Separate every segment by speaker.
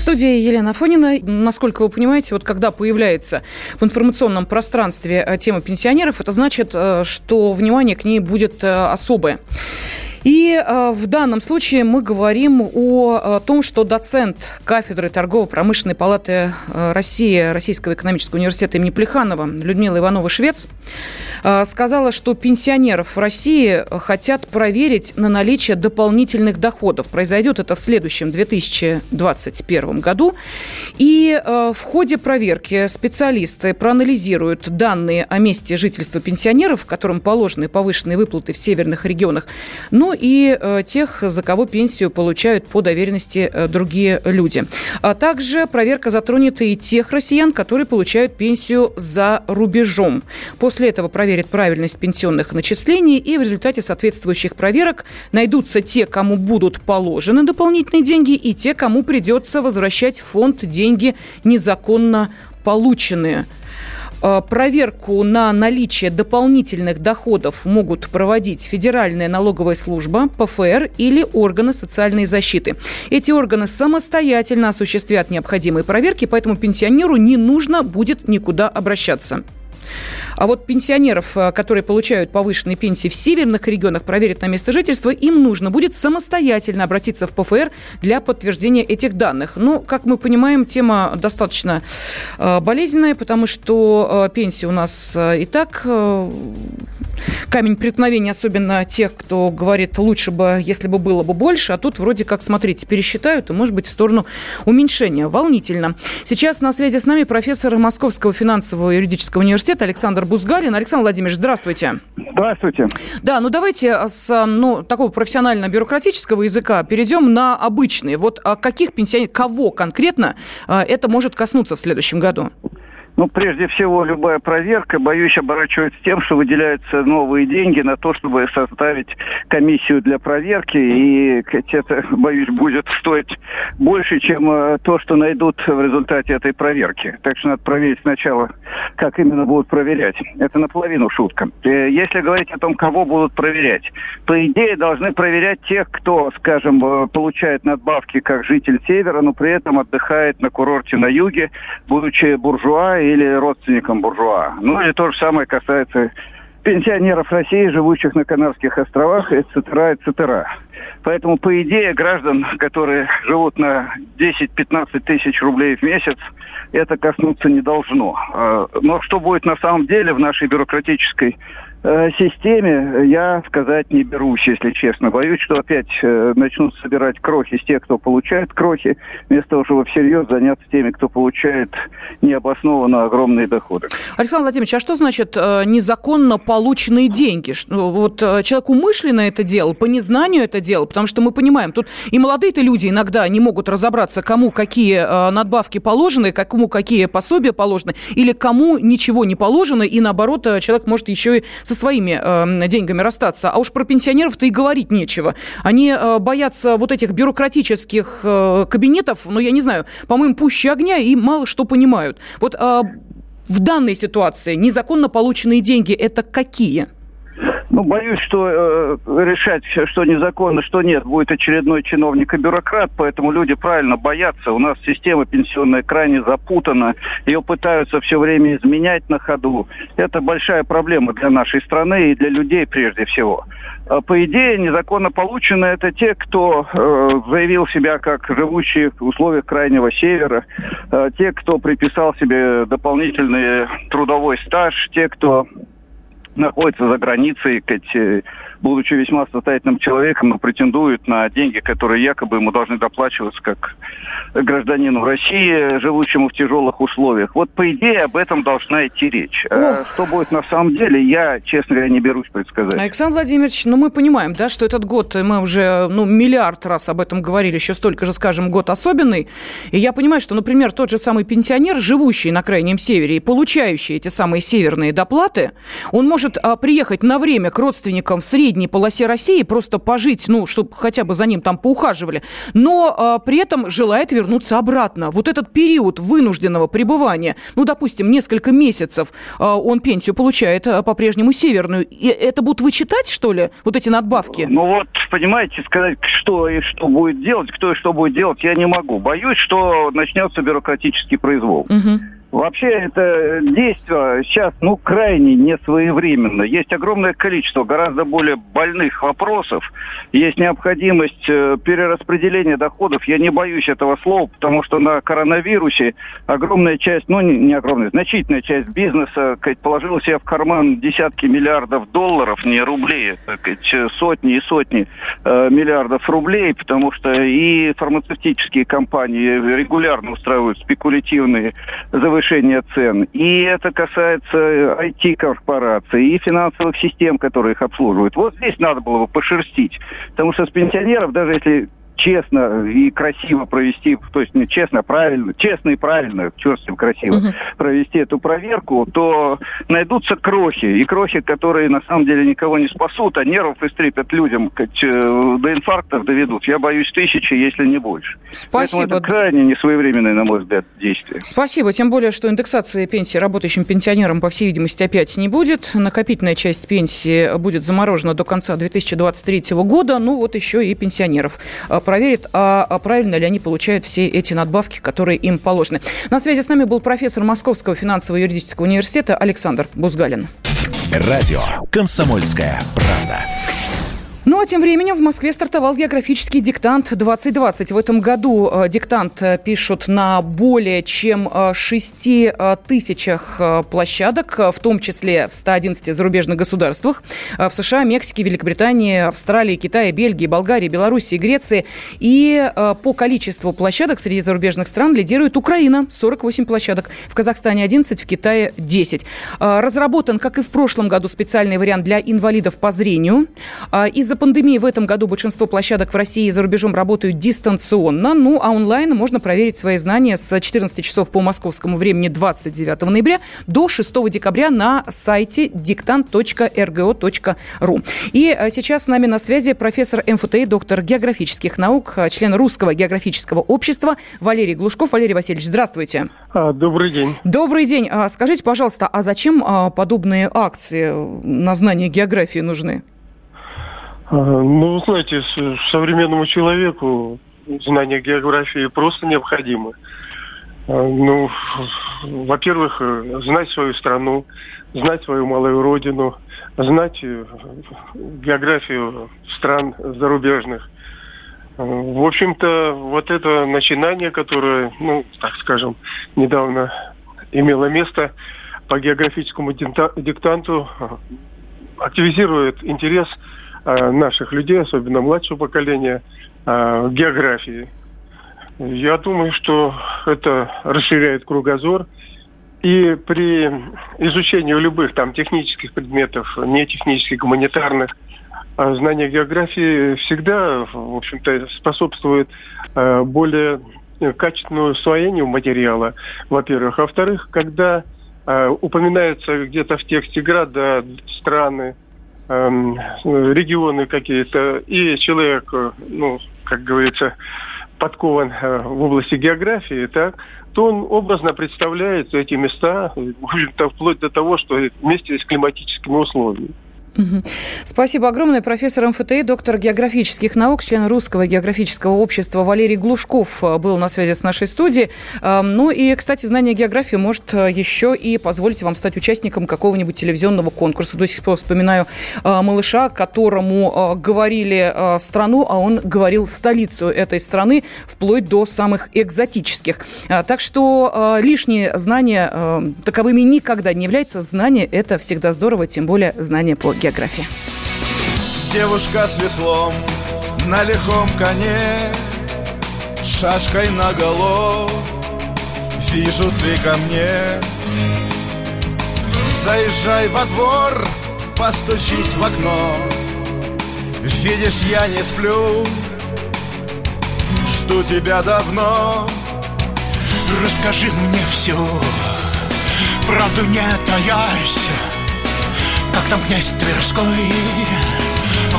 Speaker 1: В студии Елена Фонина. Насколько вы понимаете, вот когда появляется в информационном пространстве э, тема пенсионеров, это значит, э, что внимание к ней будет э, особое. И э, в данном случае мы говорим о, о том, что доцент кафедры торгово-промышленной палаты э, России Российского экономического университета имени Плеханова Людмила Иванова-Швец э, сказала, что пенсионеров в России хотят проверить на наличие дополнительных доходов. Произойдет это в следующем 2021 году. И э, в ходе проверки специалисты проанализируют данные о месте жительства пенсионеров, которым положены повышенные выплаты в северных регионах. Ну и э, тех, за кого пенсию получают по доверенности э, другие люди. А также проверка затронет и тех россиян, которые получают пенсию за рубежом. После этого проверят правильность пенсионных начислений, и в результате соответствующих проверок найдутся те, кому будут положены дополнительные деньги, и те, кому придется возвращать в фонд деньги незаконно полученные. Э, проверку на наличие дополнительных доходов могут проводить Федеральная налоговая служба, ПФР или органы социальной защиты. Эти органы самостоятельно осуществят необходимые проверки, поэтому пенсионеру не нужно будет никуда обращаться. А вот пенсионеров, э, которые получают повышенные пенсии в северных регионах, проверят на место жительства, им нужно будет самостоятельно обратиться в ПФР для подтверждения этих данных. Ну, как мы понимаем, тема достаточно э, болезненная, потому что э, пенсии у нас и так камень преткновения, особенно тех, кто говорит, лучше бы, если бы было бы больше, а тут вроде как, смотрите, пересчитают, и, может быть, в сторону уменьшения. Волнительно. Сейчас на связи с нами профессор Московского финансового юридического университета Александр Бузгалин. Александр Владимирович, здравствуйте.
Speaker 2: Здравствуйте.
Speaker 1: Да, ну давайте с ну, такого профессионально-бюрократического языка перейдем на обычный. Вот а каких пенсионеров, кого конкретно а, это может коснуться в следующем году?
Speaker 2: Ну, прежде всего, любая проверка, боюсь, оборачивается тем, что выделяются новые деньги на то, чтобы составить комиссию для проверки. И это, боюсь, будет стоить больше, чем э, то, что найдут в результате этой проверки. Так что надо проверить сначала, как именно будут проверять. Это наполовину шутка. Э, если говорить о том, кого будут проверять, по идее должны проверять тех, кто, скажем, э, получает надбавки как житель Севера, но при этом отдыхает на курорте на юге, будучи буржуа или родственникам буржуа. Ну и то же самое касается пенсионеров России, живущих на Канарских островах, и цитера, и цитера. Поэтому, по идее, граждан, которые живут на 10-15 тысяч рублей в месяц, это коснуться не должно. А, но что будет на самом деле в нашей бюрократической системе я сказать не берусь, если честно. Боюсь, что опять э, начнут собирать крохи с тех, кто получает крохи, вместо того, чтобы всерьез заняться теми, кто получает необоснованно огромные доходы.
Speaker 1: Александр Владимирович, а что значит э, незаконно полученные деньги? Вот человек умышленно это делал, по незнанию это делал, потому что мы понимаем, тут и молодые-то люди иногда не могут разобраться, кому какие надбавки положены, кому какие пособия положены, или кому ничего не положено, и наоборот, человек может еще и со своими э, деньгами расстаться. А уж про пенсионеров-то и говорить нечего. Они э, боятся вот этих бюрократических э, кабинетов, ну, я не знаю, по-моему, пуще огня и мало что понимают. Вот э, в данной ситуации незаконно полученные деньги – это какие?
Speaker 2: – ну, боюсь, что э, решать, что незаконно, что нет, будет очередной чиновник и бюрократ, поэтому люди правильно боятся. У нас система пенсионная крайне запутана, ее пытаются все время изменять на ходу. Это большая проблема для нашей страны и для людей прежде всего. А, по идее, незаконно получено это те, кто э, заявил себя как живущие в условиях крайнего севера, э, те, кто приписал себе дополнительный трудовой стаж, те, кто находится за границей, будучи весьма состоятельным человеком, претендует на деньги, которые якобы ему должны доплачиваться как гражданину России, живущему в тяжелых условиях. Вот по идее об этом должна идти речь. А что будет на самом деле, я, честно говоря, не берусь предсказать.
Speaker 1: Александр Владимирович, ну мы понимаем, да, что этот год, мы уже ну, миллиард раз об этом говорили, еще столько же, скажем, год особенный. И я понимаю, что, например, тот же самый пенсионер, живущий на Крайнем Севере и получающий эти самые северные доплаты, он может может а, приехать на время к родственникам в средней полосе России, просто пожить, ну, чтобы хотя бы за ним там поухаживали, но а, при этом желает вернуться обратно. Вот этот период вынужденного пребывания, ну, допустим, несколько месяцев, а, он пенсию получает а, по-прежнему северную. И это будут вычитать, что ли, вот эти надбавки?
Speaker 2: Ну вот, понимаете, сказать, что и что будет делать, кто и что будет делать, я не могу. Боюсь, что начнется бюрократический произвол. Угу. Вообще это действие сейчас, ну, крайне несвоевременно. Есть огромное количество гораздо более больных вопросов. Есть необходимость э, перераспределения доходов. Я не боюсь этого слова, потому что на коронавирусе огромная часть, ну, не, не огромная, значительная часть бизнеса сказать, положила себе в карман десятки миллиардов долларов, не рублей, сказать, сотни и сотни э, миллиардов рублей, потому что и фармацевтические компании регулярно устраивают спекулятивные завышения повышения цен. И это касается IT-корпораций и финансовых систем, которые их обслуживают. Вот здесь надо было бы пошерстить. Потому что с пенсионеров, даже если честно и красиво провести, то есть не честно, правильно, честно и правильно, черт с ним красиво, угу. провести эту проверку, то найдутся крохи. И крохи, которые на самом деле никого не спасут, а нервов истрепят людям, как, э, до инфарктов доведут. Я боюсь тысячи, если не больше.
Speaker 1: Спасибо.
Speaker 2: Поэтому это крайне несвоевременное, на мой взгляд, действие.
Speaker 1: Спасибо. Тем более, что индексации пенсии работающим пенсионерам, по всей видимости, опять не будет. Накопительная часть пенсии будет заморожена до конца 2023 года. Ну, вот еще и пенсионеров проверит, а, а правильно ли они получают все эти надбавки, которые им положены. На связи с нами был профессор Московского финансово-юридического университета Александр Бузгалин.
Speaker 3: Радио «Комсомольская правда».
Speaker 1: Ну а тем временем в Москве стартовал географический диктант 2020. В этом году э, диктант э, пишут на более чем 6 э, тысячах площадок, в том числе в 111 зарубежных государствах. В США, Мексике, Великобритании, Австралии, Китае, Бельгии, Болгарии, Белоруссии, Греции. И по количеству площадок среди зарубежных стран лидирует Украина. 48 площадок. В Казахстане 11, в Китае 10. Разработан, как и в прошлом году, специальный вариант для инвалидов по зрению. Из из-за пандемии в этом году большинство площадок в России и за рубежом работают дистанционно, ну а онлайн можно проверить свои знания с 14 часов по московскому времени 29 ноября до 6 декабря на сайте диктант.рго.ру. И э, сейчас с нами на связи профессор МФТИ, доктор географических наук, э, член Русского географического общества Валерий Глушков. Валерий Васильевич, здравствуйте.
Speaker 4: А, добрый день.
Speaker 1: Добрый день. А, скажите, пожалуйста, а зачем а, подобные акции на знание географии нужны?
Speaker 4: Ну, вы знаете, современному человеку знание географии просто необходимо. А, ну, во-первых, знать свою страну, знать свою малую родину, знать э, географию стран зарубежных. А, в общем-то, вот это начинание, которое, ну, так скажем, недавно имело место по географическому диктанту, активизирует интерес Э, наших людей, особенно младшего поколения, э, географии. Я думаю, что это расширяет кругозор. И при изучении любых там технических предметов, не технических, гуманитарных, э, знание географии всегда, в общем-то, способствует более качественному усвоению материала, во-первых. А во-вторых, когда упоминаются где-то в тексте города, страны, регионы какие-то, и человек, э, ну, как говорится, подкован э, в области географии, так, то он образно представляет эти места, вплоть до того, что вместе с климатическими условиями.
Speaker 1: Спасибо огромное. Профессор МФТИ, доктор географических наук, член Русского географического общества Валерий Глушков э, был на связи с нашей студией. Эм, ну и, кстати, знание географии может э, еще и позволить вам стать участником какого-нибудь телевизионного конкурса. До сих пор вспоминаю э, малыша, которому говорили страну, а он говорил столицу этой страны, вплоть до самых экзотических. Так что лишние знания таковыми никогда не являются. Знание – это всегда здорово, тем более знание по география.
Speaker 5: Девушка с веслом на лихом коне, Шашкой на голов, вижу ты ко мне. Заезжай во двор, постучись в окно, Видишь, я не сплю, жду тебя давно.
Speaker 6: Расскажи мне все, правду не таясь Как там князь Тверской,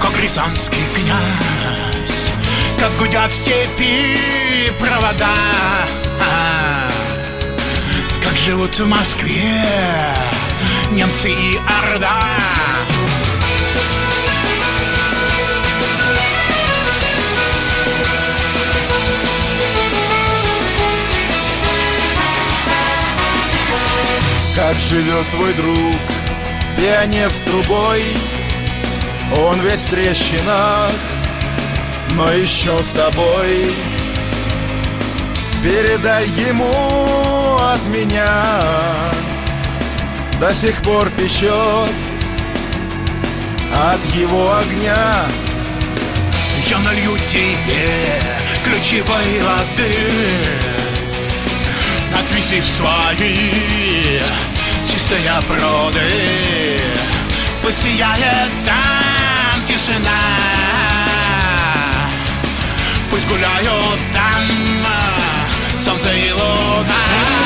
Speaker 6: как рязанский князь Как гудят степи провода. Как живут в Москве немцы и Орда.
Speaker 5: Как живет твой друг, пионер с трубой Он ведь в трещинах, но еще с тобой. Передай ему от меня До сих пор печет от его огня.
Speaker 6: Я налью тебе ключевой воды Отвези в свои чистые пруды Пусть сияет там тишина. Пусть гуляют там солнце и луна